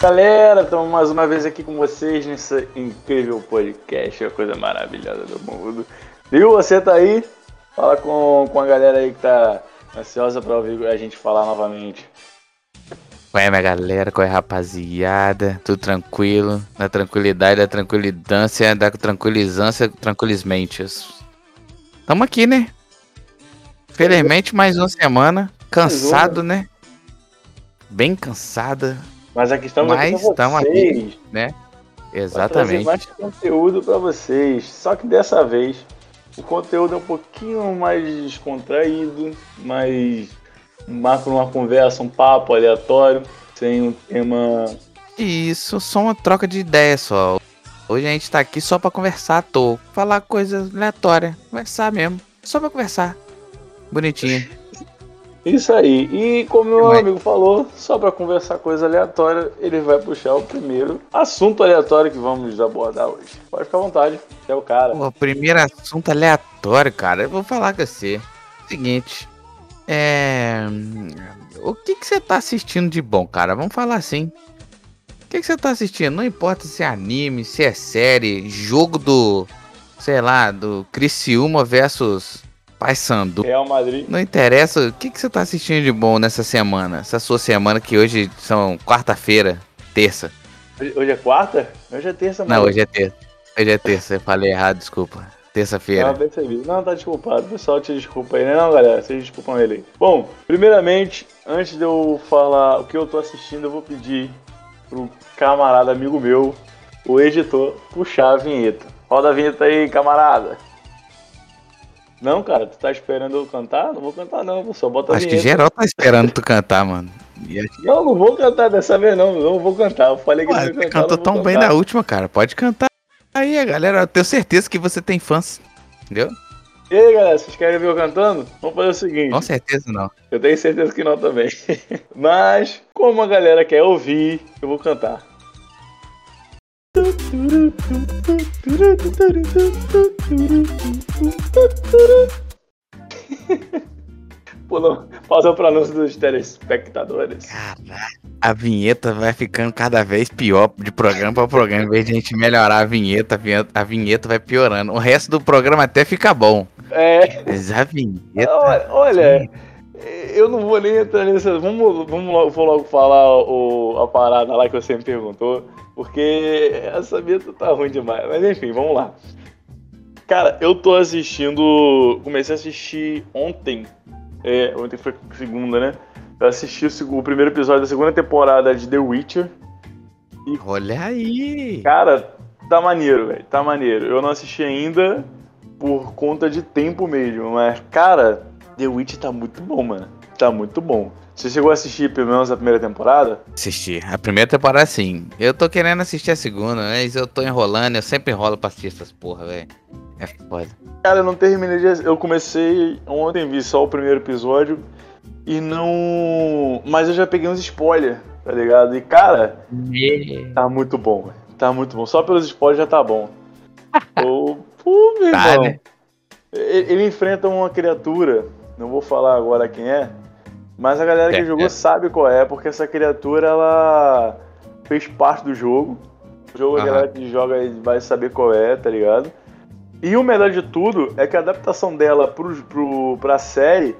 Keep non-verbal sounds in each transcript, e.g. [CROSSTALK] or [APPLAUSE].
Galera, estamos mais uma vez aqui com vocês nesse incrível podcast, a coisa maravilhosa do mundo. E você tá aí? Fala com, com a galera aí que tá ansiosa pra ouvir a gente falar novamente. Ué, minha galera, qual é rapaziada? Tudo tranquilo? Na tranquilidade, da tranquilidância, da tranquilizância, tranquilizmente. Tamo aqui, né? Felizmente, mais uma semana. Cansado, né? Bem cansada. Mas aqui estamos Mas aqui estamos vocês. aqui, né? Exatamente. mais conteúdo pra vocês. Só que dessa vez o conteúdo é um pouquinho mais descontraído, mais marca uma conversa, um papo aleatório, sem um tema. Isso, só uma troca de ideia só. Hoje a gente tá aqui só pra conversar à toa. Falar coisas aleatórias. Conversar mesmo. Só pra conversar. Bonitinho. [LAUGHS] Isso aí. E como meu Mas- amigo falou, só pra conversar coisa aleatória, ele vai puxar o primeiro assunto aleatório que vamos abordar hoje. Pode ficar à vontade, é o cara. Pô, primeiro assunto aleatório, cara. Eu vou falar com você. Seguinte. É. O que que você tá assistindo de bom, cara? Vamos falar assim. O que que você tá assistindo? Não importa se é anime, se é série, jogo do. Sei lá, do Criciúma versus Paysandu. Real Madrid. Não interessa. O que que você tá assistindo de bom nessa semana? Essa sua semana que hoje são quarta-feira, terça. Hoje é quarta? Hoje é terça, Não, mano. hoje é terça. Hoje é terça. Eu falei errado, desculpa. Terça-feira. Não. Não, tá desculpado. O pessoal te desculpa aí, né? Não, galera, vocês desculpam ele aí. Bom, primeiramente, antes de eu falar o que eu tô assistindo, eu vou pedir pro camarada amigo meu, o editor, puxar a vinheta. Roda a vinheta aí, camarada. Não, cara, tu tá esperando eu cantar? Não vou cantar não, só bota a Acho que geral tá esperando tu cantar, mano. Acho Não, não vou cantar dessa vez não, não vou cantar. Eu falei que Ué, não ia você cantar, cantou tão vou bem cantar. na última, cara. Pode cantar aí, galera. Eu tenho certeza que você tem fãs. Entendeu? E aí, galera, vocês querem ver eu cantando? Vamos fazer o seguinte. Com certeza não. Eu tenho certeza que não também. [LAUGHS] Mas, como a galera quer ouvir, eu vou cantar. [LAUGHS] Pulou, pausa para anúncio dos telespectadores. A vinheta vai ficando cada vez pior de programa pra programa. Em vez de a gente melhorar a vinheta, a vinheta, a vinheta vai piorando. O resto do programa até fica bom. É, Mas a vinheta. olha, olha, eu não vou nem entrar nessa. Vamos, vamos logo, vou logo falar o, a parada lá que você me perguntou, porque essa vinheta tá ruim demais. Mas enfim, vamos lá. Cara, eu tô assistindo. Comecei a assistir ontem. É, ontem foi segunda, né? Eu assisti o, o primeiro episódio da segunda temporada de The Witcher. Olha aí. Cara, tá maneiro, velho. Tá maneiro. Eu não assisti ainda por conta de tempo mesmo, mas, cara, The Witch tá muito bom, mano. Tá muito bom. Você chegou a assistir pelo menos a primeira temporada? Assisti. A primeira temporada sim. Eu tô querendo assistir a segunda, mas eu tô enrolando. Eu sempre enrolo pra assistir essas porra, velho. É foda. Cara, eu não terminei de. Eu comecei ontem, vi só o primeiro episódio e não. Mas eu já peguei uns spoilers, tá ligado? E, cara, tá muito bom, velho. Tá muito bom. Só pelos spoilers já tá bom. [LAUGHS] Ô, pô, meu Tá, irmão. né? Ele enfrenta uma criatura, não vou falar agora quem é, mas a galera que É, jogou é. sabe qual é, porque essa criatura ela fez parte do jogo. O jogo a Aham. galera que joga vai saber qual é, tá ligado? E o melhor de tudo é que a adaptação dela pro, pro, pra série,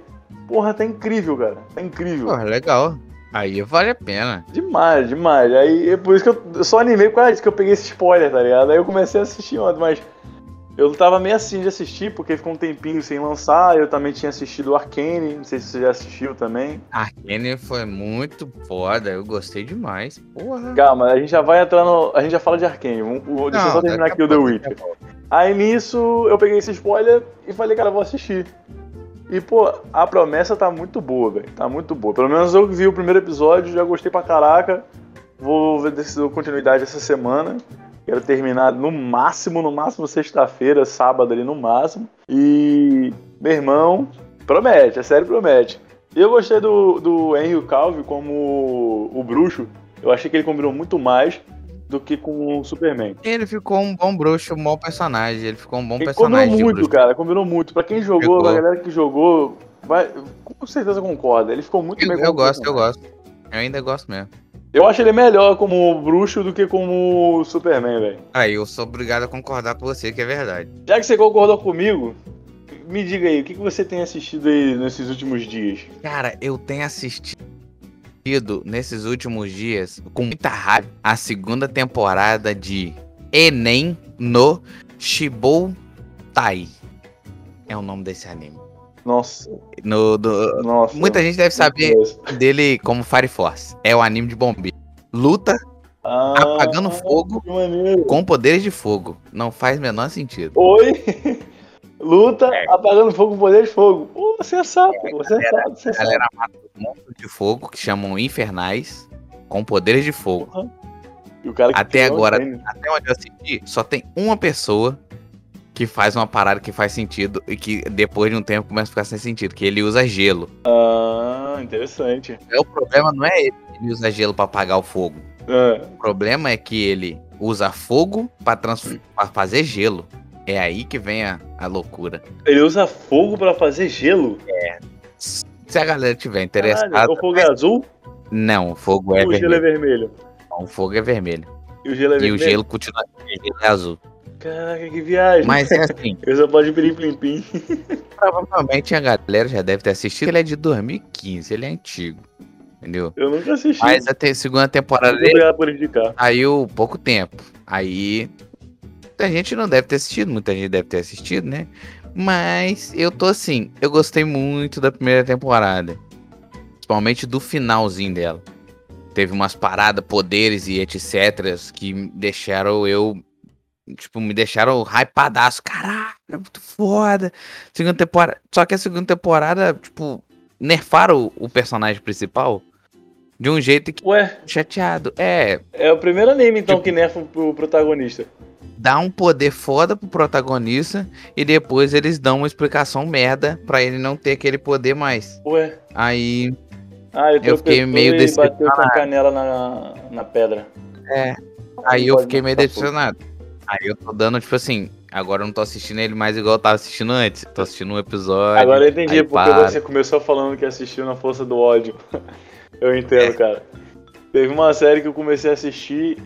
porra, tá incrível, cara. Tá incrível. Porra, legal. Aí vale a pena. Demais, demais. Aí é por isso que eu, eu só animei causa disso que eu peguei esse spoiler, tá ligado? Aí eu comecei a assistir ontem, mas eu tava meio assim de assistir, porque ficou um tempinho sem lançar. Eu também tinha assistido Arcane, não sei se você já assistiu também. Arkane foi muito foda. Eu gostei demais. Porra. Calma, a gente já vai entrar no. A gente já fala de Arcane. Deixa eu só terminar aqui o The Witcher. Aí nisso eu peguei esse spoiler e falei, cara, eu vou assistir. E, pô, a promessa tá muito boa, velho. Tá muito boa. Pelo menos eu vi o primeiro episódio, já gostei pra caraca. Vou ver desse- continuidade essa semana. Quero terminar no máximo, no máximo sexta-feira, sábado ali no máximo. E, meu irmão, promete, a série promete. E eu gostei do, do Henry Calvi como o bruxo. Eu achei que ele combinou muito mais do que com o Superman. Ele ficou um bom bruxo, um bom personagem. Ele ficou um bom Ele personagem. combinou muito, cara. Combinou muito. Pra quem jogou, Ficou. pra galera que jogou, vai, com certeza concorda. Ele ficou muito Eu, bem eu gosto, eu gosto. Eu ainda gosto mesmo. Eu acho ele melhor como bruxo do que como Superman, velho. Aí, eu sou obrigado a concordar com você, que é verdade. Já que você concordou comigo, me diga aí, o que que você tem assistido aí nesses últimos dias? Cara, eu tenho assistido nesses últimos dias, com muita raiva, a segunda temporada de Enem no Shiboutai. É o nome desse anime. Nossa, No, do- nossa. muita gente deve saber dele como Fire Force. É o anime de bombeiro. Luta Ah, apagando fogo com poderes de fogo. Não faz o menor sentido. Oi? [LAUGHS] Luta É. apagando fogo com poder de fogo. Pô, você sabe, você sabe, você A sabe. galera mata monstros de fogo que chamam infernais com poderes de fogo. E o cara que Até agora-. Até onde eu assisti, só tem uma pessoa que faz uma parada que faz sentido e que depois de um tempo começa a ficar sem sentido, que ele usa gelo. Ah, interessante. É, O problema não é ele, que ele usa gelo pra apagar o fogo. Ah, O problema é que ele usa fogo pra fazer gelo. É aí que vem a, a loucura. ele usa fogo pra fazer gelo? Se a galera tiver interessada. Caralho, o fogo é azul Não, o fogo é ou o gelo é vermelho. vermelho? O fogo é vermelho. E o gelo é E vermelho? o gelo continua o gelo é azul. Caraca, que viagem. Mas é assim, [LAUGHS] Eu só pode plim plim plim. provavelmente a galera já deve ter assistido. Ele é de 2015, ele é antigo. Entendeu? Eu nunca assisti. Mas a segunda temporada dele obrigado por indicar. saiu pouco tempo. Aí. Muita gente não deve ter assistido, muita gente deve ter assistido, né? Mas eu tô assim, eu gostei muito da primeira temporada. Principalmente do finalzinho dela. Teve umas paradas, poderes e etc. que deixaram eu. Tipo, me deixaram hypadaço. Caraca, é muito foda. Segunda temporada. Só que a segunda temporada, tipo, nerfaram o, o personagem principal de um jeito que Ué, chateado. É, é o primeiro anime então Tipo- que nerfa o protagonista. dá um poder foda pro protagonista e depois eles dão uma explicação merda pra ele não ter aquele poder mais. Ué. Aí, Ah, ele Eu fiquei meio e bateu com a decepcionado. canela na, na pedra. é, aí eu fiquei meio decepcionado. Aí eu tô dando, tipo assim, agora eu não tô assistindo ele mais igual eu tava assistindo antes. Tô assistindo um episódio. Agora eu entendi porque para. você começou falando que assistiu na força do ódio. [LAUGHS] eu entendo, É. cara. Teve uma série que eu comecei a assistir,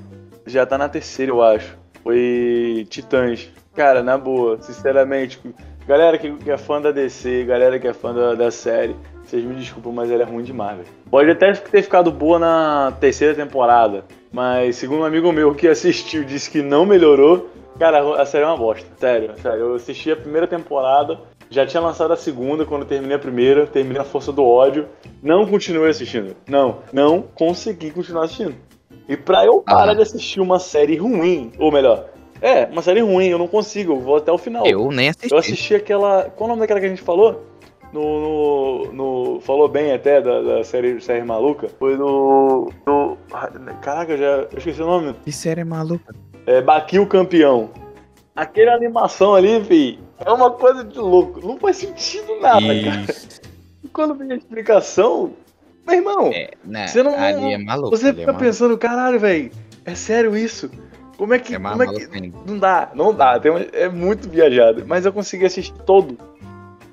já tá na terceira, eu acho. Foi Titãs. Cara, na boa, sinceramente, galera que, que é fã da DC, galera que é fã da, da série, vocês me desculpam, mas ela é ruim demais, velho. Pode até ter ficado boa na terceira temporada, mas segundo um amigo meu que [LAUGHS] assistiu disse que não melhorou. Cara, a série é uma bosta. Sério, sério. Eu assisti a primeira temporada, já tinha lançado a segunda quando terminei a primeira, terminei a Força do Ódio. Não continuei assistindo. Não, não consegui continuar assistindo. E pra eu parar Ah. de assistir uma série ruim, ou melhor, é, uma série ruim, eu não consigo, eu vou até o final. Eu nem assisti. Eu assisti aquela. Qual o nome daquela que a gente falou? No. no, no- falou bem até da, da série, série maluca. Foi no. no caraca, eu já. Eu esqueci o nome. Que série maluca. É Baqui o Campeão. Aquela animação ali, fi, é uma coisa de louco. Não faz sentido nada, cara. Isso. E quando vem a explicação, meu irmão, É, né, Você não- ali é maluco. você ali é fica maluco. pensando, caralho, velho, é sério isso? Como é que. É como é que... Não dá, não dá. Tem uma- É muito viajado. Mas eu consegui assistir todo.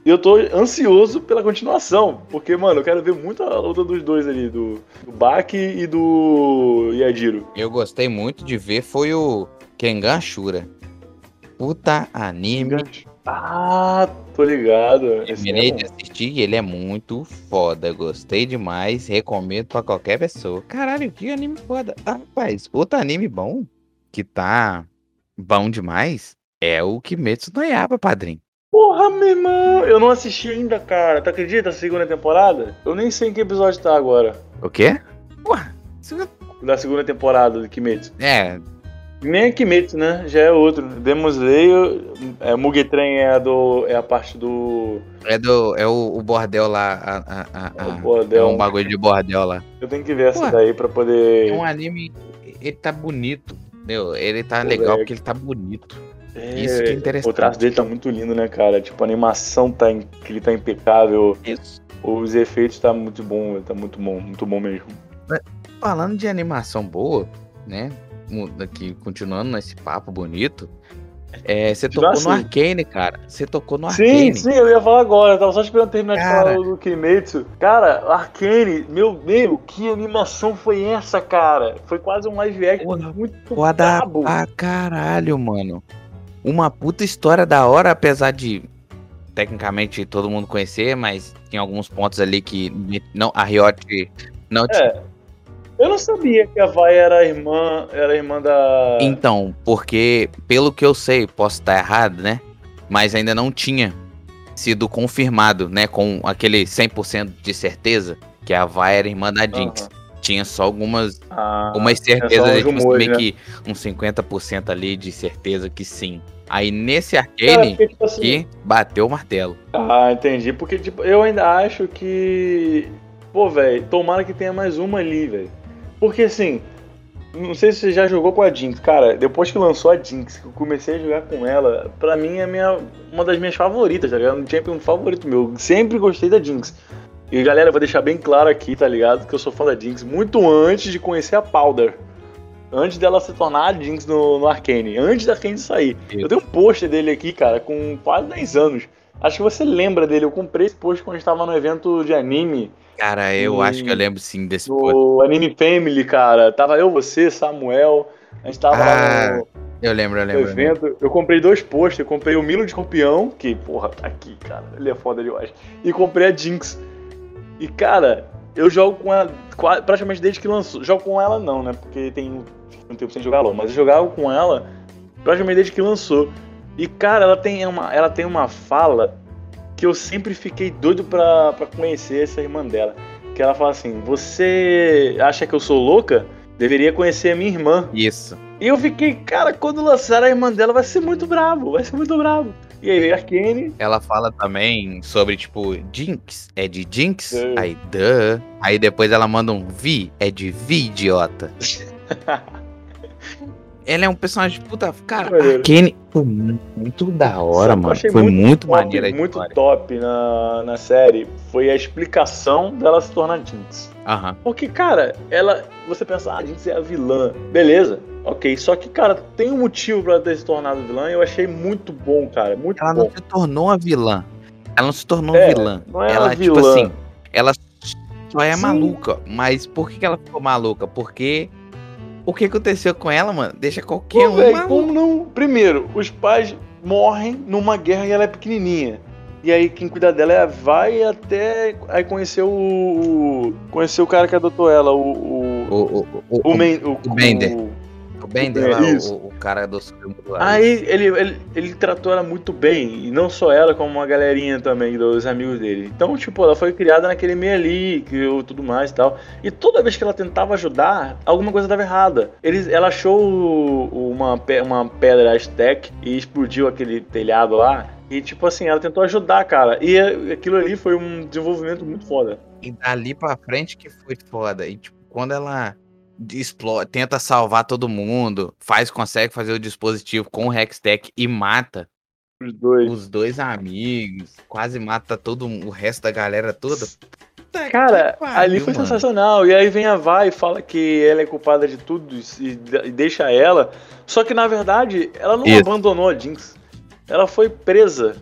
E eu tô ansioso pela continuação. Porque, mano, eu quero ver muito a luta dos dois ali, do, do Baki e do Yadiro. Eu gostei muito de ver foi o Kengan Ashura. Puta anime. Ah, tô ligado. Terminei é de assistir e ele é muito foda. Gostei demais. Recomendo pra qualquer pessoa. Caralho, que anime foda. Ah, rapaz, outro anime bom que tá bom demais é o Kimetsu no Yaiba, padrinho. Porra, meu irmão, eu não assisti ainda, cara. Tu acredita? A segunda temporada? Eu nem sei em que episódio tá agora. O quê? Porra, isso Da segunda temporada do Kimetsu. é, Nem é Kimetsu, né? Já é outro. Demon Slayer, é, Mugetren é a, do, é a parte do... é do é o, o bordel lá, a, a- a- É o bordel. é um bagulho de bordel lá. Eu tenho que ver essa Ué. daí pra poder... É um anime, ele tá bonito. Meu, ele tá Pô, legal porque ele tá bonito. É, Isso que é interessante. O traço dele tá muito lindo, né, cara? Tipo, a animação tá, in- que ele tá impecável. Isso. Os efeitos tá muito bom, tá muito bom, muito bom mesmo. Falando de animação boa, né? Aqui, continuando nesse papo bonito, É, você tocou assim. no Arcane, cara. Você tocou no Sim, Arcane. sim, eu ia falar agora. Eu tava só esperando terminar de Cara. falar do Kimetsu. Cara, Arcane, meu, meu, que animação foi essa, cara? Foi quase um live action muito Foda brabo. pra caralho, mano. Uma puta história da hora, apesar de tecnicamente todo mundo conhecer, mas tem alguns pontos ali que não, a Riot não tinha. É. Eu não sabia que a Vai era a irmã, era a irmã da. Então, porque pelo que eu sei, posso estar errado, né? Mas ainda não tinha sido confirmado, né? Com aquele 100% de certeza que a Vai era irmã da Jinx. Tinha só algumas, Ah, algumas só certezas, tipo, rumores, meio né? que uns 50% ali de certeza que sim. Aí nesse Cara, Arcane, porque, tipo assim, que bateu o martelo. Ah, entendi. Porque, tipo, eu ainda acho que. Pô, velho, tomara que tenha mais uma ali, velho. Porque assim. Não sei se você já jogou com a Jinx. Cara, depois que lançou a Jinx, que eu comecei a jogar com ela, pra mim é minha, uma das minhas favoritas, tá ligado? Um champion favorito meu. Sempre gostei da Jinx. E galera, eu vou deixar bem claro aqui, tá ligado? Que eu sou fã da Jinx muito antes de conhecer a Powder. Antes dela se tornar a Jinx no, no Arcane. Antes da Arcane sair. Eu tenho um pôster dele aqui, cara, com quase 10 anos. Acho que você lembra dele. Eu comprei esse pôster quando a gente tava no evento de anime, Cara, eu E- acho que eu lembro sim desse post. do Anime Family, cara. Tava eu, você, Samuel. A gente tava lá Ah, no, Eu lembro, eu lembro. eu lembro. evento. Eu comprei dois posters. Eu comprei o Milo de Escorpião, que, porra, tá aqui, cara. Ele é foda demais. E comprei a Jinx. E, cara, eu jogo com ela praticamente desde que lançou. Jogo com ela não, né? Porque tem um tempo sem jogar LOL. Mas eu jogava com ela praticamente desde que lançou. E, cara, ela tem uma, ela tem uma fala que eu sempre fiquei doido pra, pra conhecer essa irmã dela. Que ela fala assim: Você acha que eu sou louca? Deveria conhecer a minha irmã. Isso. E eu fiquei, cara, quando lançar a irmã dela vai ser muito brabo, vai ser muito brabo. E aí veio a Kenny. Ela fala também sobre, tipo, Jinx. É de Jinx? Aí, duh. Aí depois ela manda um Vi. É de Vi, idiota. [LAUGHS] Ela é um personagem puta. Cara, a Kenny foi muito da hora, mano. Foi muito, top, maneira Muito top na, na série foi a explicação dela se tornar Jinx. Aham. Porque, cara, ela. Você pensa, ah, a Jinx é a vilã. Beleza, ok. Só que, cara, tem um motivo pra ela ter se tornado vilã e eu achei muito bom, cara. Muito Ela bom. não se tornou a vilã. Ela não se tornou É, vilã. não é ela, tipo vilã. assim, ela só é Sim. maluca. Mas por que ela ficou maluca? Porque o que aconteceu com ela, mano? Deixa qualquer Pô, um maluco. como não? Primeiro, os pais morrem numa guerra e ela é pequenininha. E aí quem cuida dela é vai até aí conheceu o, o conheceu o cara que adotou ela, o o, O, o, o, o, men- o, o Bender. o- o Bender É, lá, o, o cara do filme lá. Aí ele, ele, ele tratou ela muito bem, e não só ela, como uma galerinha também dos amigos dele. Então, tipo, ela foi criada naquele meio ali, que eu tudo mais e tal. E toda vez que ela tentava ajudar, alguma coisa estava errada. Eles, ela achou uma, uma pedra Aztec e explodiu aquele telhado lá. E, tipo assim, ela tentou ajudar, cara. E aquilo ali foi um desenvolvimento muito foda. E dali pra frente que foi foda. E tipo, quando ela explode, tenta salvar todo mundo, faz, consegue fazer o dispositivo com o Hextech e mata Os dois. os dois amigos, quase mata todo o resto da galera toda. Puta Cara, pariu, ali foi mano. sensacional. E aí vem a Vai e fala que ela é culpada de tudo e, e deixa ela. Só que na verdade, ela não Isso. abandonou a Jinx. Ela foi presa.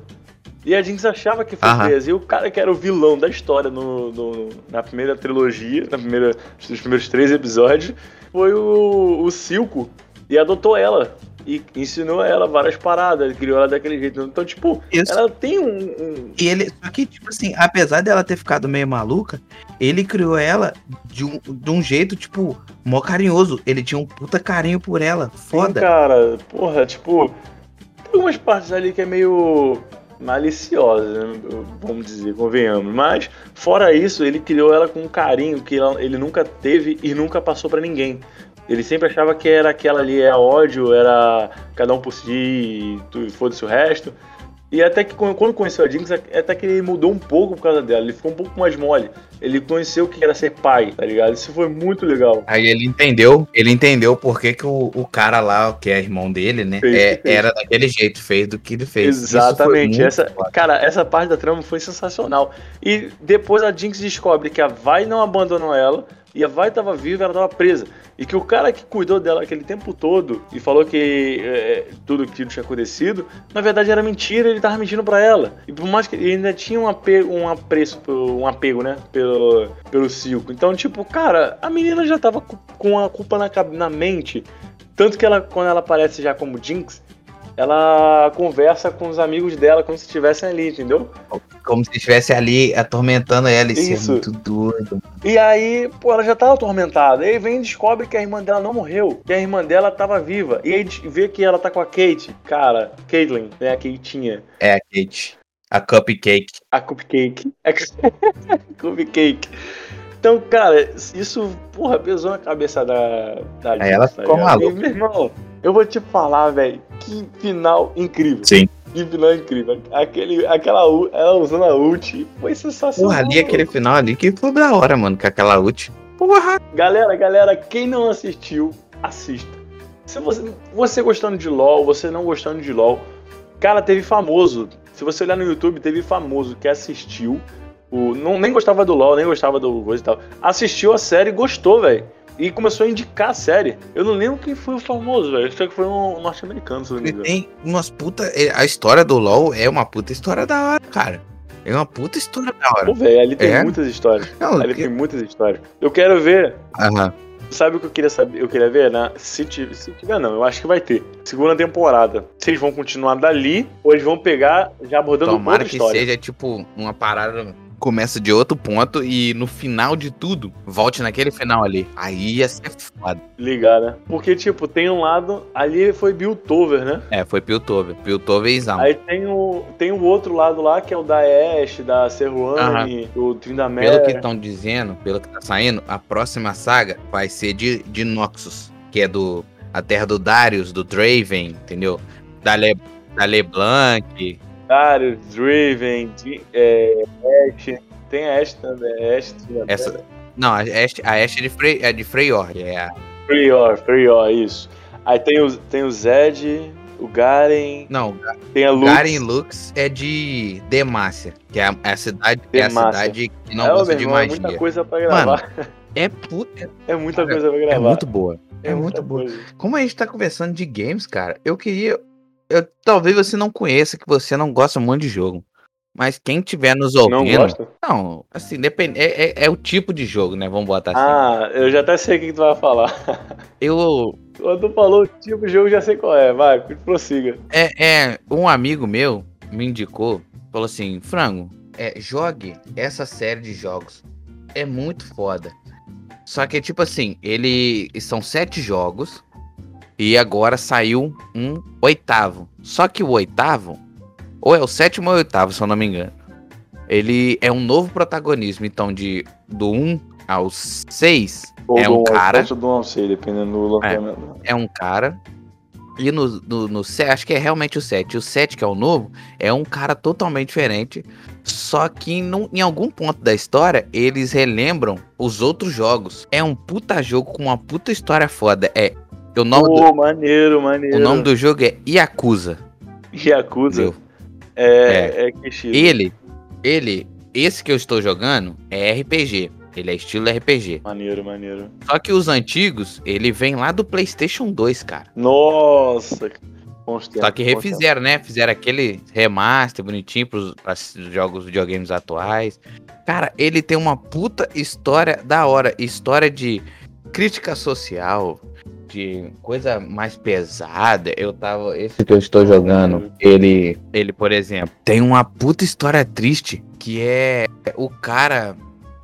E a Jinx achava que foi Aham. presa. E o cara que era o vilão da história no, no- na primeira trilogia, na primeira, nos primeiros três episódios, foi o, o Silco. E adotou ela. E ensinou ela várias paradas, criou ela daquele jeito. Então, tipo, Isso. ela tem um- um, E ele, só que, tipo assim, apesar dela ter ficado meio maluca, ele criou ela de um, de um jeito, tipo, mó carinhoso. Ele tinha um puta carinho por ela. Sim, Foda. cara, porra, tipo, tem algumas partes ali que é meio maliciosa, né? vamos dizer, convenhamos. Mas, fora isso, ele criou ela com um carinho que ele nunca teve e nunca passou pra ninguém. Ele sempre achava que era aquela ali, é ódio, era cada um por si e foda-se o resto. E até que quando conheceu a Jinx, até que ele mudou um pouco por causa dela. Ele ficou um pouco mais mole. Ele conheceu o que era ser pai, tá ligado? Isso foi muito legal. Aí ele entendeu, ele entendeu por que, que o, o cara lá, que é irmão dele, né, Fez é- fez. era daquele jeito, fez do que ele fez. Exatamente. Essa, foda. cara, essa parte da trama foi sensacional. E depois a Jinx descobre que a Vai não abandonou ela, E a Vai tava viva, ela tava presa. E que o cara que cuidou dela aquele tempo todo e falou que é, tudo aquilo tinha acontecido, na verdade era mentira, ele tava mentindo pra ela. E por mais que ele ainda tinha um apego, um apreço, um apego, né, pelo, pelo Silco. Então, tipo, cara, a menina já tava com a culpa na, na mente. Tanto que ela, quando ela aparece já como Jinx, ela conversa com os amigos dela como se estivessem ali, entendeu? Como se estivesse ali atormentando ela. Isso, Isso. é muito doido. E aí, pô, ela já tava atormentada. E aí vem e descobre que a irmã dela não morreu, que a irmã dela tava viva. E aí vê que ela tá com a Kate. Cara, Caitlyn, né? A Katinha. É a Kate. A Cupcake. A Cupcake. [LAUGHS] É Cupcake. Então, cara, isso, porra, pesou na cabeça da. da Aí ela tá ficou maluca. Meu irmão, eu vou te falar, velho, que final incrível. Sim. Que final incrível. Aquele, aquela, ela usando a ult foi sensacional. Porra, ali aquele final ali que foi da hora, mano, com aquela ult. Porra. Galera, galera, quem não assistiu, assista. Se você, você gostando de LoL, você não gostando de LoL, cara, teve famoso. Se você olhar no YouTube, teve famoso que assistiu. O, não, nem gostava do LoL, nem gostava do coisa e tal. Assistiu a série e gostou, velho. E começou a indicar a série. Eu não lembro quem foi o famoso, velho. Acho que foi um norte-americano, se não me engano. tem umas puta. A história do LoL é uma puta história da hora, cara. É uma puta história da hora. Pô, velho, ali tem É? muitas histórias. Não, Ali que- tem muitas histórias. Eu quero ver Aham. Sabe o que eu queria saber? Eu queria ver, né? Se tiver, se tiver, não, eu acho que vai ter. Segunda temporada. Se eles vão continuar dali, ou eles vão pegar já abordando Tomara outra que história. seja tipo uma parada. Começa de outro ponto e no final de tudo, volte naquele final ali. Aí ia ser foda. Ligar, né? Porque, tipo, tem um lado. Ali foi Biltover, né? É, foi Piltover. Piltover e Zaun. Aí tem o, tem o outro lado lá, que é o da Ashe, da Serruane, do Pelo que estão dizendo, pelo que tá saindo, a próxima saga vai ser de, de Noxus, que é do a terra do Darius, do Draven, entendeu? Da, Le, da LeBlanc. Darius, Draven, Di- é, Ashe. Tem a Ashe também. Ashe, Tryndamere. Essa, não, a Ashe, a Ashe é de, Frey, é de Freyor, é a, Prior, Prior, isso. Aí tem o, tem o Zed, o Garen, não, tem a Lux. Garen Lux é de Demacia, que é a, é a cidade, é a cidade que não É, gosta de irmão, é magia. muita coisa pra gravar. É puta, É muita Cara, coisa pra é gravar. muito boa. É, muita muito boa. coisa. Como a gente tá conversando de games, cara, eu queria. Eu, talvez você não conheça, que você não gosta muito de jogo. Mas quem tiver nos Não ouvindo. gosta? Não, assim, depende. É, é- é o tipo de jogo, né? Vamos botar assim. Ah, eu já até sei o que tu vai falar. [LAUGHS] Eu. Quando tu falou o tipo de jogo, eu já sei qual é. Vai, prossiga. É, é, um amigo meu me indicou, falou assim: Frango, é, jogue essa série de jogos. É muito foda. Só que, tipo assim, ele. São sete jogos. E agora saiu um oitavo. Só que o oitavo. Ou é o sétimo ou é oitavo, se eu não me engano. Ele é um novo protagonismo. Então, de do 1 ao 6 Ou É um cara- do não sei, dependendo do lançamento. é um cara. E no, no, no acho que é realmente o 7. O 7, que é o novo, é um cara totalmente diferente. Só que em algum ponto da história, eles relembram os outros jogos. É um puta jogo com uma puta história foda. É. O nome, Pô, do, maneiro, maneiro. o nome do jogo é Yakuza. Yakuza entendeu? é, é, Kishido. Ele, ele, esse que eu estou jogando é RPG. Ele é estilo RPG. Maneiro, maneiro. Só que os antigos, ele vem lá do PlayStation 2, cara. Nossa. Só que refizeram, né? Fizeram aquele remaster bonitinho pros, pros jogos videogames atuais. Cara, ele tem uma puta história da hora. História de crítica social, de coisa mais pesada. Eu tava. Esse que eu estou jogando, ele. Ele, por exemplo, tem uma puta história triste. Que é o cara.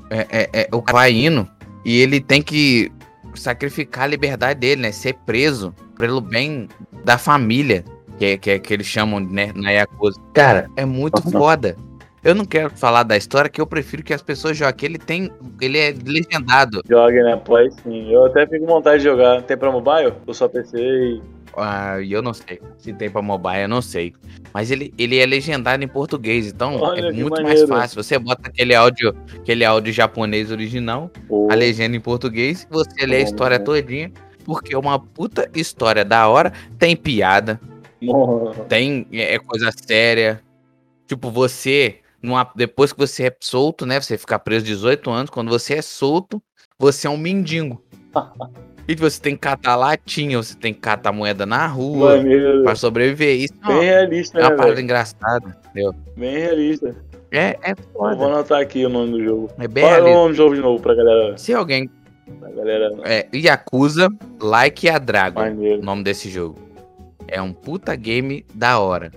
É, é, é o cara vai indo e ele tem que sacrificar a liberdade dele, né? Ser preso pelo bem da família, que, é- que, é- que eles chamam, né, na Yakuza. Cara, é muito foda. Eu não quero falar da história, que eu prefiro que as pessoas joguem. Ele tem. Ele é legendado. Joga, né? Play sim. Eu até fico com vontade de jogar. Tem pra mobile? Ou só PC e. Ah, eu não sei. Se tem pra mobile, eu não sei. Mas ele, ele é legendado em português, então Olha é muito maneiro. mais fácil. Você bota aquele áudio, aquele áudio japonês original, Pô, a legenda em português, você lê a história bom. todinha. Porque é uma puta história da hora. Tem piada, bom. tem é, é coisa séria. Tipo, você numa, depois que você é solto, né? Você fica preso 18 anos. Quando você é solto, você é um mendigo. [LAUGHS] e você tem que catar latinha, você tem que catar moeda na rua pra sobreviver. Isso é Bem uma, realista, é uma né, parada velho? engraçada, entendeu? Bem realista. É, é Eu vou foda. anotar aqui o nome do jogo. É bem Qual é o realista. nome do jogo de novo pra galera? Se alguém. Pra galera É, Yakuza Like a Dragon. o maneiro. nome desse jogo. É um puta game da hora.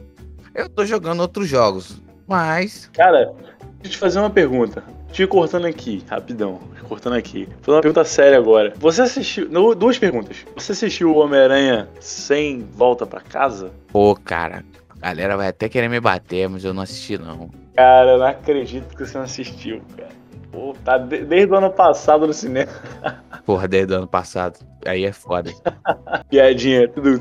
Eu tô jogando outros jogos, mas. Cara, deixa eu te fazer uma pergunta. Te cortando aqui, rapidão. Te cortando aqui. Vou fazer uma pergunta séria agora. Você assistiu. duas perguntas. Você assistiu o Homem-Aranha sem volta pra casa? Pô, cara, a galera vai até querer me bater, mas eu não assisti, não. Cara, eu não acredito que você não assistiu, cara. Pô, tá de- desde o ano passado no cinema. Porra, desde o ano passado. Aí é foda. [LAUGHS] Piadinha, tudo.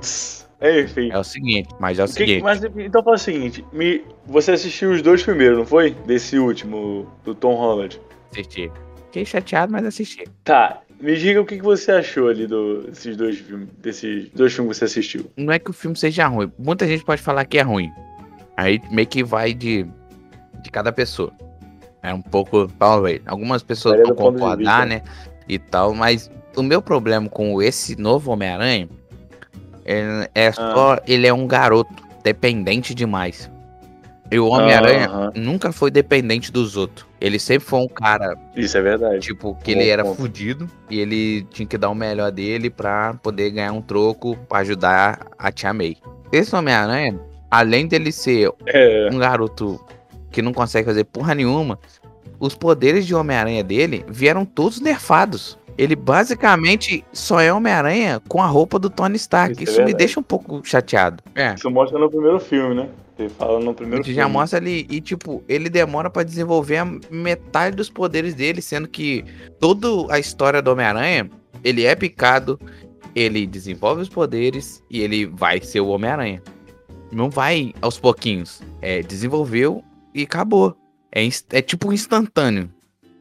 Tss. Enfim. É o seguinte, mas é o, O que- seguinte. mas então fala o seguinte: me, você assistiu os dois primeiros, não foi? Desse último, do Tom Holland. Assisti. Fiquei chateado, mas assisti. Tá, me diga o que, que você achou ali do, desses dois filmes, desses dois filmes que você assistiu. Não é que o filme seja ruim. Muita gente pode falar que é ruim. Aí meio que vai de, de cada pessoa. É um pouco. Talvez. Algumas pessoas vão concordar, né? E tal, mas o meu problema com esse novo Homem-Aranha é, é só. Ele é um garoto dependente demais. E o Homem-Aranha nunca foi dependente dos outros. Ele sempre foi um cara, Isso é verdade. tipo, que Bom ele era ponto. fudido e ele tinha que dar o melhor dele pra poder ganhar um troco pra ajudar a Tia May. Esse Homem-Aranha, além dele ser É, um garoto que não consegue fazer porra nenhuma, os poderes de Homem-Aranha dele vieram todos nerfados. Ele basicamente só é Homem-Aranha com a roupa do Tony Stark. Isso é Isso, me verdade. deixa um pouco chateado. É. isso mostra no primeiro filme, né? Ele fala no A primeiro gente filme. já mostra ali, e tipo, ele demora pra desenvolver a metade dos poderes dele, sendo que toda a história do Homem-Aranha, ele é picado, ele desenvolve os poderes e ele vai ser o Homem-Aranha. Não vai aos pouquinhos. É, desenvolveu e acabou. É, é tipo instantâneo.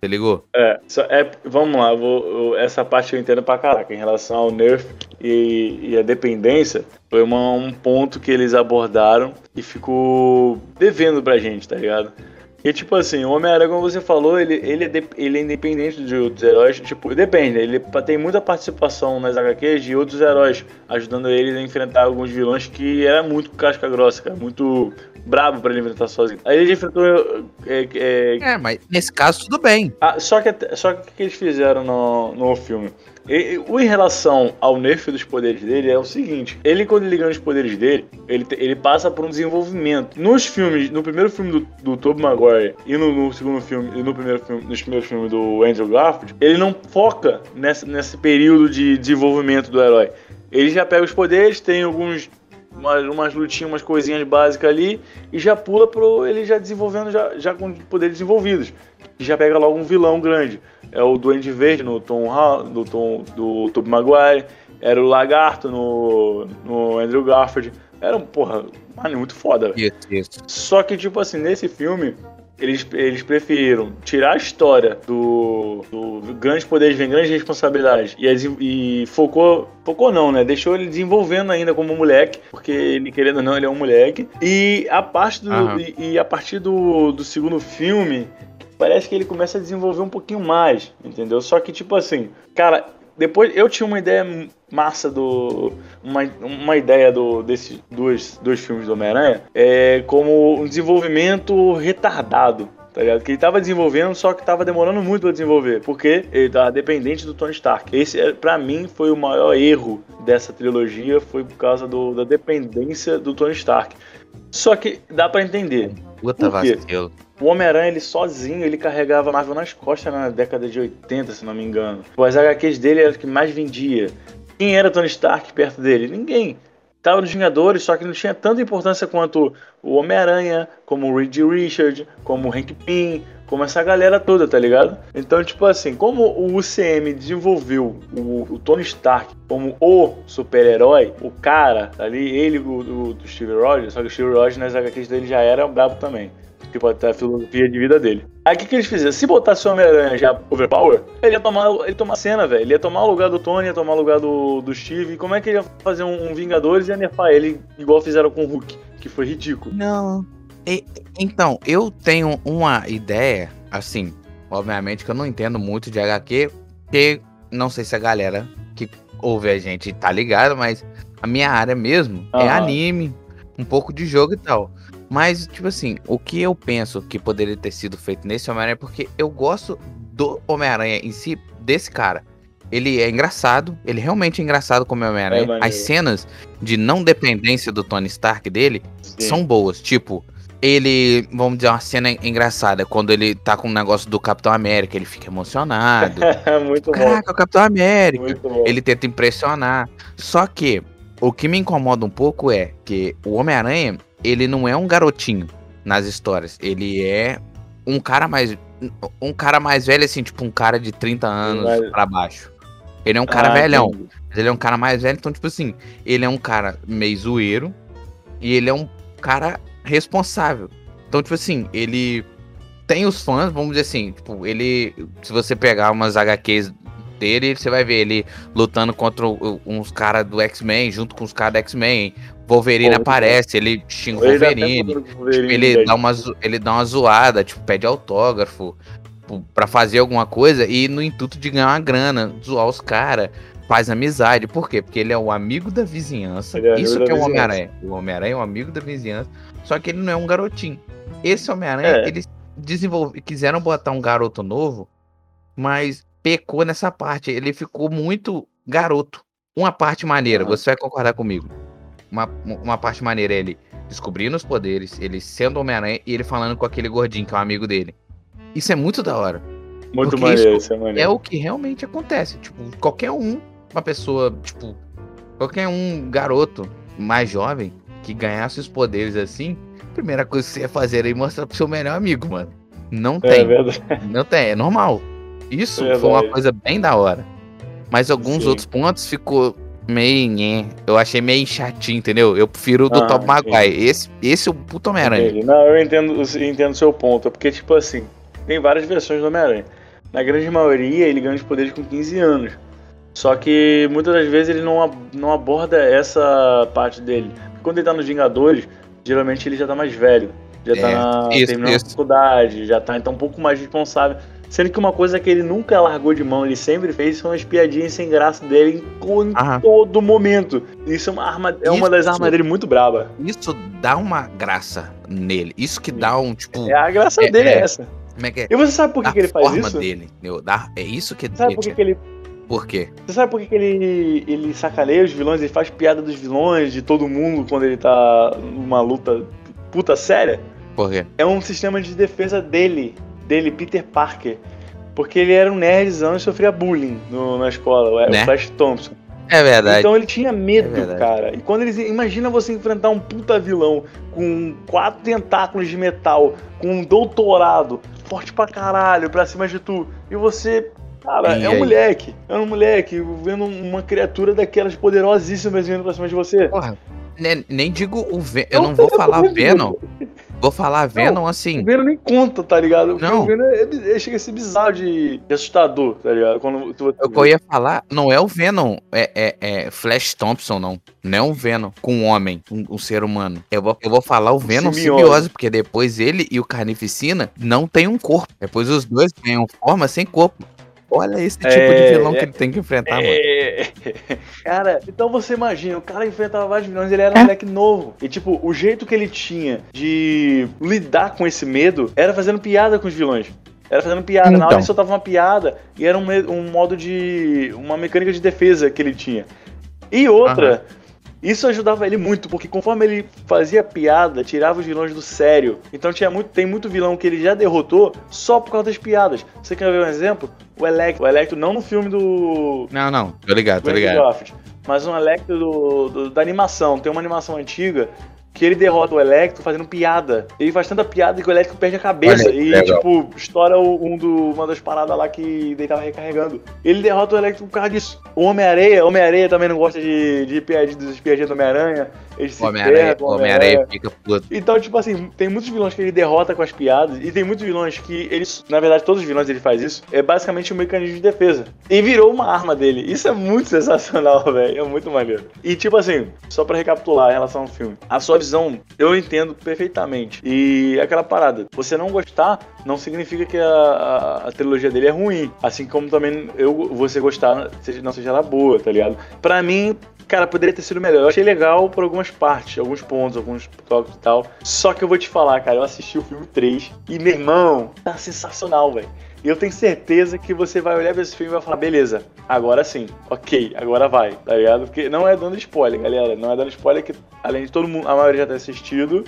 Você ligou? É, só- é, vamos lá, vou, eu- essa parte eu entendo pra caraca. Em relação ao Nerf e, e a dependência, foi uma- um ponto que eles abordaram e ficou devendo pra gente, tá ligado? E tipo assim, o Homem-Aranha, como você falou, ele, ele, é de- ele é independente de outros heróis. Tipo, depende, ele tem muita participação nas HQs de outros heróis, ajudando ele a enfrentar alguns vilões que era muito casca grossa, cara, muito brabo pra ele enfrentar sozinho. Aí ele enfrentou é, é, É, mas nesse caso tudo bem. ah, só que só que o que eles fizeram no, no filme? E- o em relação ao nerf dos poderes dele é o seguinte: ele, quando ele ganha os poderes dele, ele, ele passa por um desenvolvimento. Nos filmes, no primeiro filme do, do Tobey Maguire e no, no segundo filme, e no primeiro filme, nos primeiros filmes do Andrew Garfield, ele não foca nessa, nesse período de desenvolvimento do herói. Ele já pega os poderes, tem alguns. Umas, umas lutinhas, umas coisinhas básicas ali, e já pula pro ele já desenvolvendo, já, já com poderes desenvolvidos e já pega logo um vilão grande. É o Duende Verde no Tom, do Tom do Tobey Maguire, era o Lagarto no, no Andrew Garfield. Era um, porra, mano, muito foda. Isso, isso. Só que, tipo assim, nesse filme, eles, eles preferiram tirar a história do, do grandes poderes vem grandes responsabilidades e, as- e focou, focou não, né? Deixou ele desenvolvendo ainda como moleque, porque ele, querendo ou não, ele é um moleque. E a parte do, Aham. e, e a partir do, do segundo filme, parece que ele começa a desenvolver um pouquinho mais, entendeu? Só que, tipo assim, cara, depois eu tinha uma ideia massa do. Uma, uma ideia do, desses dois, dois filmes do Homem-Aranha é como um desenvolvimento retardado. Tá ligado? Que ele tava desenvolvendo, só que tava demorando muito pra desenvolver. Porque ele tava dependente do Tony Stark. Esse, é, pra mim, foi o maior erro dessa trilogia. Foi por causa do- da dependência do Tony Stark. Só que dá pra entender. Puta vacilo. O Homem-Aranha, ele sozinho, ele carregava a Marvel nas costas na década de 80, se não me engano. As HQs dele eram o que mais vendia. Quem era Tony Stark perto dele? Ninguém. Tava nos Vingadores, só que não tinha tanta importância quanto o Homem-Aranha, como o Reed Richard, como o Hank Pym, como essa galera toda, tá ligado? Então, tipo assim, como o UCM desenvolveu o, o Tony Stark como o super-herói, o cara ali, ele, o, o, do Steve Rogers, só que o Steve Rogers nas HQs dele já era brabo também. Tipo, até a filosofia de vida dele. Aí o que, que eles fizeram? Se botasse o Homem-Aranha já overpower, ele ia tomar, ele ia tomar cena, velho. Ele ia tomar o lugar do Tony, ia tomar o lugar do, do Steve. Como é que ele ia fazer um, um Vingadores e ia nerfar ele igual fizeram com o Hulk? Que foi ridículo. Não. E, então, eu tenho uma ideia, assim, obviamente que eu não entendo muito de HQ, porque não sei se a galera que ouve a gente tá ligada, mas a minha área mesmo uhum. é anime, um pouco de jogo e tal. Mas, tipo assim, o que eu penso que poderia ter sido feito nesse Homem-Aranha, porque eu gosto do Homem-Aranha em si, desse cara. Ele é engraçado, ele realmente é engraçado como Homem-Aranha. É As cenas de não dependência do Tony Stark dele Sim. são boas. Tipo, ele, vamos dizer, uma cena engraçada, quando ele tá com o um negócio do Capitão América, ele fica emocionado. [LAUGHS] Muito Caraca, bom. o Capitão América. Ele tenta impressionar. Só que o que me incomoda um pouco é que o Homem-Aranha, ele não é um garotinho nas histórias. Ele é um cara mais. Um cara mais velho, assim, tipo um cara de 30 anos Mas... para baixo. Ele é um cara ah, velhão. Mas ele é um cara mais velho, então, tipo assim, ele é um cara meio zoeiro. E ele é um cara responsável. Então, tipo assim, ele tem os fãs, vamos dizer assim, tipo, ele. Se você pegar umas HQs dele, você vai ver ele lutando contra uns caras do X-Men, junto com os caras do X-Men. Wolverine Pô, aparece, ele xinga o Wolverine. Wolverine tipo, ele, dá uma, ele dá uma zoada, tipo, pede autógrafo tipo, pra fazer alguma coisa e no intuito de ganhar uma grana, zoar os caras, faz amizade. Por quê? Porque ele é o amigo da vizinhança. É Isso que é o Homem-Aranha. O Homem-Aranha é o amigo da vizinhança, só que ele não é um garotinho. Esse Homem-Aranha, é. eles desenvolve, quiseram botar um garoto novo, mas pecou nessa parte. Ele ficou muito garoto. Uma parte maneira, uhum. você vai concordar comigo. Uma, uma parte maneira é ele descobrindo os poderes, ele sendo Homem-Aranha e ele falando com aquele gordinho que é um amigo dele. Isso é muito da hora. Muito maneiro, isso, isso é maneiro. É o que realmente acontece. Tipo, qualquer um, uma pessoa, tipo, qualquer um garoto mais jovem que ganhasse os poderes assim, a primeira coisa que você ia fazer era mostrar pro seu melhor amigo, mano. Não é tem. É não tem, é normal. Isso é foi uma coisa bem da hora. Mas alguns sim. outros pontos ficou meio. Né, eu achei meio chatinho, entendeu? Eu prefiro o do ah, Top Maguire. Esse, esse é o puto Homem-Aranha. Não, eu entendo o entendo seu ponto. Porque, tipo assim, tem várias versões do Homem-Aranha. Na grande maioria, ele ganha os poderes com 15 anos. Só que muitas das vezes ele não, não aborda essa parte dele. Quando ele tá nos Vingadores, geralmente ele já tá mais velho. Já tá é, tá isso, terminando isso. a faculdade, já tá então um pouco mais responsável. Sendo que uma coisa que ele nunca largou de mão, ele sempre fez, são as piadinhas sem graça dele em, todo momento. Isso é uma arma, é isso, uma das armas dele muito braba. Isso dá uma graça nele. Isso que dá um tipo. É a graça é, dele é, é essa. Como é que é? E você sabe por que, que ele faz isso? dele, dá, é isso que sabe por que, que ele por quê? Você sabe por que, que ele, ele sacaneia os vilões, ele faz piada dos vilões, de todo mundo, quando ele tá numa luta puta séria? Por quê? É um sistema de defesa dele, dele, Peter Parker. Porque ele era um nerdzão e sofria bullying no, na escola, né? o Flash Thompson. É verdade. Então ele tinha medo, é cara. E quando eles. Imagina você enfrentar um puta vilão com quatro tentáculos de metal, com um doutorado, forte pra caralho, pra cima de tu. E você. Cara, e é um aí? moleque. É um moleque vendo uma criatura daquelas poderosíssimas vindo pra cima de você. Porra, nem, nem digo o Venom. Eu não vou falar Venom. Vou falar Venom não, assim. O Venom nem conta, tá ligado? Não. O Venom é, é, chega a ser bizarro de, de assustador, tá ligado? Quando tu, o que eu ia falar não é o Venom, é, é, é, Flash Thompson, não. Não é um Venom com um homem, um, um ser humano. Eu vou, eu vou falar o Venom simbiose. simbiose, porque depois ele e o Carnificina não têm um corpo. Depois os dois ganham forma sem corpo. Olha esse tipo é, de vilão que ele tem que enfrentar, é, mano. Cara, então você imagina, o cara enfrentava vários vilões, ele era um é. moleque novo. E tipo, o jeito que ele tinha de lidar com esse medo era fazendo piada com os vilões. Era fazendo piada. Então. Na hora então. ele soltava uma piada e era um, um modo de. uma mecânica de defesa que ele tinha. E outra, uhum. Isso ajudava ele muito, porque conforme ele fazia piada, tirava os vilões do sério. Então tinha muito, tem muito vilão que ele já derrotou só por causa das piadas. Você quer ver um exemplo? O Electro. O Electro não no filme do. Não, não, tô ligado, tô ligado. mas um Electro do, do, da animação. Tem uma animação antiga que ele derrota o Electro fazendo piada. Ele faz tanta piada que o Electro perde a cabeça. Olha, e, legal. tipo, estoura um do, uma das paradas lá que ele tava recarregando. Ele derrota o Electro por causa disso. O Homem-Areia, Homem-Areia também não gosta de, de piadinhas, dos piadinhas do Homem-Aranha. Ele se Homem-Aranha Homem fica puto. Então, tipo assim, tem muitos vilões que ele derrota com as piadas. E tem muitos vilões que eles. Na verdade, todos os vilões ele faz isso. É basicamente um mecanismo de defesa. E virou uma arma dele. Isso é muito [LAUGHS] sensacional, velho. É muito maneiro. E tipo assim, só pra recapitular em relação ao filme. A sua eu entendo perfeitamente. E aquela parada, você não gostar não significa que a, a, a trilogia dele é ruim. Assim como também eu, você gostar não seja ela boa, tá ligado? Pra mim, cara, poderia ter sido melhor. Eu achei legal por algumas partes, alguns pontos, alguns toques e tal. Só que eu vou te falar, cara, eu assisti o filme 3 e, meu irmão, tá sensacional, velho. E eu tenho certeza que você vai olhar pra esse filme e vai falar, beleza, agora sim, ok, agora vai, tá ligado? Porque não é dando spoiler, galera. Não é dando spoiler que, além de todo mundo, a maioria já ter assistido,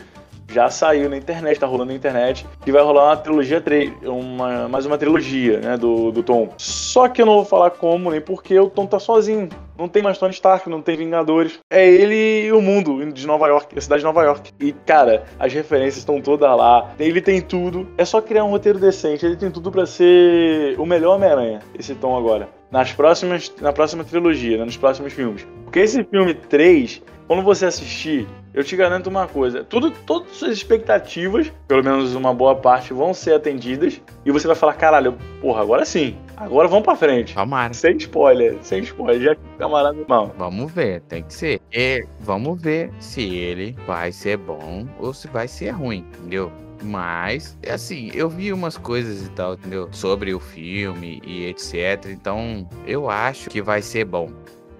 já saiu na internet, tá rolando na internet, e vai rolar uma trilogia, uma, mais uma trilogia, né, do, do Tom. Só que eu não vou falar como, nem porque o Tom tá sozinho. Não tem mais Tony Stark, não tem Vingadores. É ele e o mundo de Nova York, a cidade de Nova York. E, cara, as referências estão todas lá. Ele tem tudo. É só criar um roteiro decente. Ele tem tudo para ser o melhor Homem-Aranha, esse Tom agora. Nas próximas, na próxima trilogia, né, nos próximos filmes. Porque esse filme 3, quando você assistir, eu te garanto uma coisa: tudo, todas as suas expectativas, pelo menos uma boa parte, vão ser atendidas. E você vai falar: caralho, porra, agora sim. Agora vamos pra frente. Tomara. Sem spoiler, sem spoiler. Já camarada irmão. Vamos ver, tem que ser. E vamos ver se ele vai ser bom ou se vai ser ruim, entendeu? Mas, assim, eu vi umas coisas e tal, entendeu? Sobre o filme e etc. Então, eu acho que vai ser bom.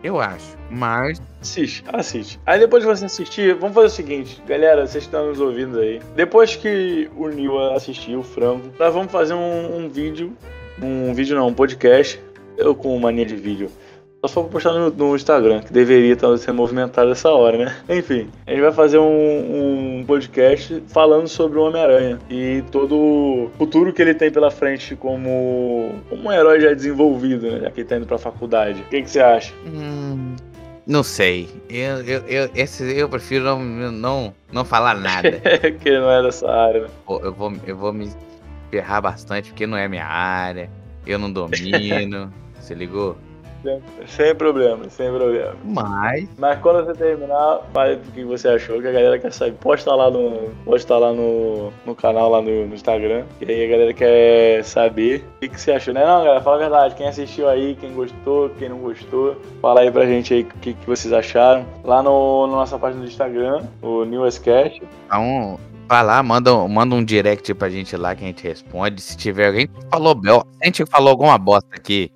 Eu acho. Mas. Assiste, assiste. Aí depois de você assistir, vamos fazer o seguinte, galera, vocês estão nos ouvindo aí. Depois que o Nil assistir o frango, nós vamos fazer um, um vídeo. Um vídeo não, um podcast. Eu com mania de vídeo só vou postar no, no, Instagram, que deveria estar sendo movimentado essa hora, né? Enfim, a gente vai fazer um, um podcast falando sobre o Homem-Aranha e todo o futuro que ele tem pela frente como, como um herói já desenvolvido, né? Já que ele tá indo pra faculdade. O que, que você acha? Hum, não sei. Eu, eu, eu, esse, eu prefiro não, não, não falar nada. [LAUGHS] que não é dessa área, né? Eu vou, eu vou me ferrar bastante porque não é minha área. Eu não domino. [LAUGHS] Você ligou? Sem problema, sem problema. Mas. Mas quando você terminar, fale o que você achou, que a galera quer saber. Posta lá no. Posta lá no, no canal, lá no, no Instagram. E aí a galera quer saber o que, que você achou, né? Não, galera, fala a verdade. Quem assistiu aí, quem gostou, quem não gostou. Fala aí pra gente aí o que, que vocês acharam. Lá no, na nossa página do Instagram, o Newscast. Então, vai lá, manda, manda um direct pra gente lá que a gente responde. Se tiver alguém que falou, se a gente falou alguma bosta aqui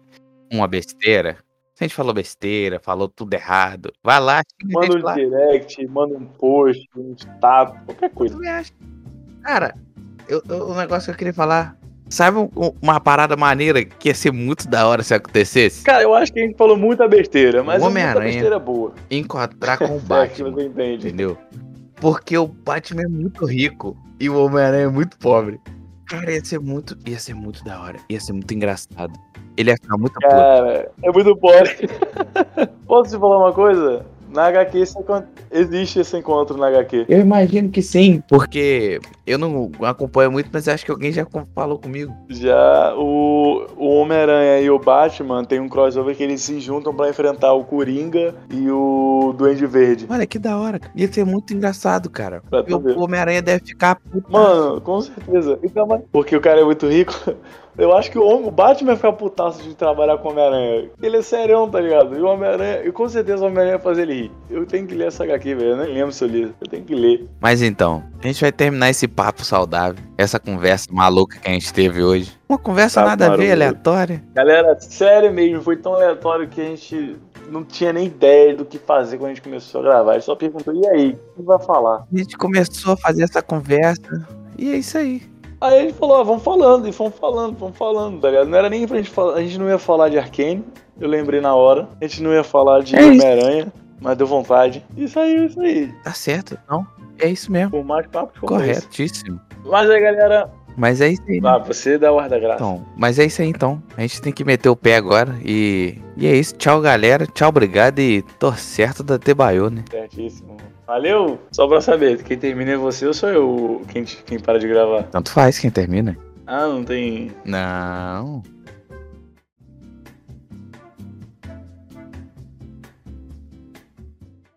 uma besteira, se a gente falou besteira, falou tudo errado, vai lá. Manda um lá. direct, manda um post, um status, qualquer coisa. Cara, eu, eu, o negócio que eu queria falar. Sabe uma parada maneira que ia ser muito da hora se acontecesse? Cara, eu acho que a gente falou muita besteira, mas é muita besteira boa. Encontrar com o [LAUGHS] Batman. é você entende. Entendeu? Porque o Batman é muito rico e o Homem-Aranha é muito pobre. Cara, ia ser muito. Ia ser muito da hora. Ia ser muito engraçado. Ele ia ficar muito Cara, é muito pobre. [LAUGHS] Posso te falar uma coisa? Na HQ existe esse encontro na HQ. Eu imagino que sim, porque eu não acompanho muito, mas acho que alguém já falou comigo. Já o, o Homem-Aranha e o Batman tem um crossover que eles se juntam para enfrentar o Coringa e o Duende Verde. Olha que da hora. Ia ser muito engraçado, cara. O Homem-Aranha deve ficar. Puta. Mano, com certeza. Então, porque o cara é muito rico. Eu acho que o, Batman vai ficar putaço de trabalhar com o Homem-Aranha. Ele é serião, tá ligado? E o Homem-Aranha, e com certeza o Homem-Aranha vai fazer ele rir. Eu tenho que ler essa HQ, velho. Eu nem lembro se eu li. Eu tenho que ler. Mas então, a gente vai terminar esse papo saudável, essa conversa maluca que a gente teve hoje. Uma conversa tá nada a ver, aleatória. Galera, sério mesmo, foi tão aleatório que a gente não tinha nem ideia do que fazer quando a gente começou a gravar. A gente só perguntou, e aí, o que vai falar? A gente começou a fazer essa conversa e é isso aí. Aí ele falou, ah, vamos falando, e fomos falando, vamos falando, tá ligado? Não era nem pra gente falar, a gente não ia falar de Arkane, eu lembrei na hora. A gente não ia falar de é Homem-Aranha, mas deu vontade. Isso aí, isso aí. Tá certo, não? É isso mesmo. Por mais papo Corretíssimo. Mas aí, galera, mas é isso aí. Né? Ah, você dá o ar da graça. Então, mas é isso aí então. A gente tem que meter o pé agora. E, e é isso. Tchau, galera. Tchau, obrigado. E tô certo da Tebaiô, né? Certíssimo. Valeu! Só pra saber, quem termina é você ou sou eu quem, quem para de gravar? Tanto faz quem termina. Ah, não tem. Não.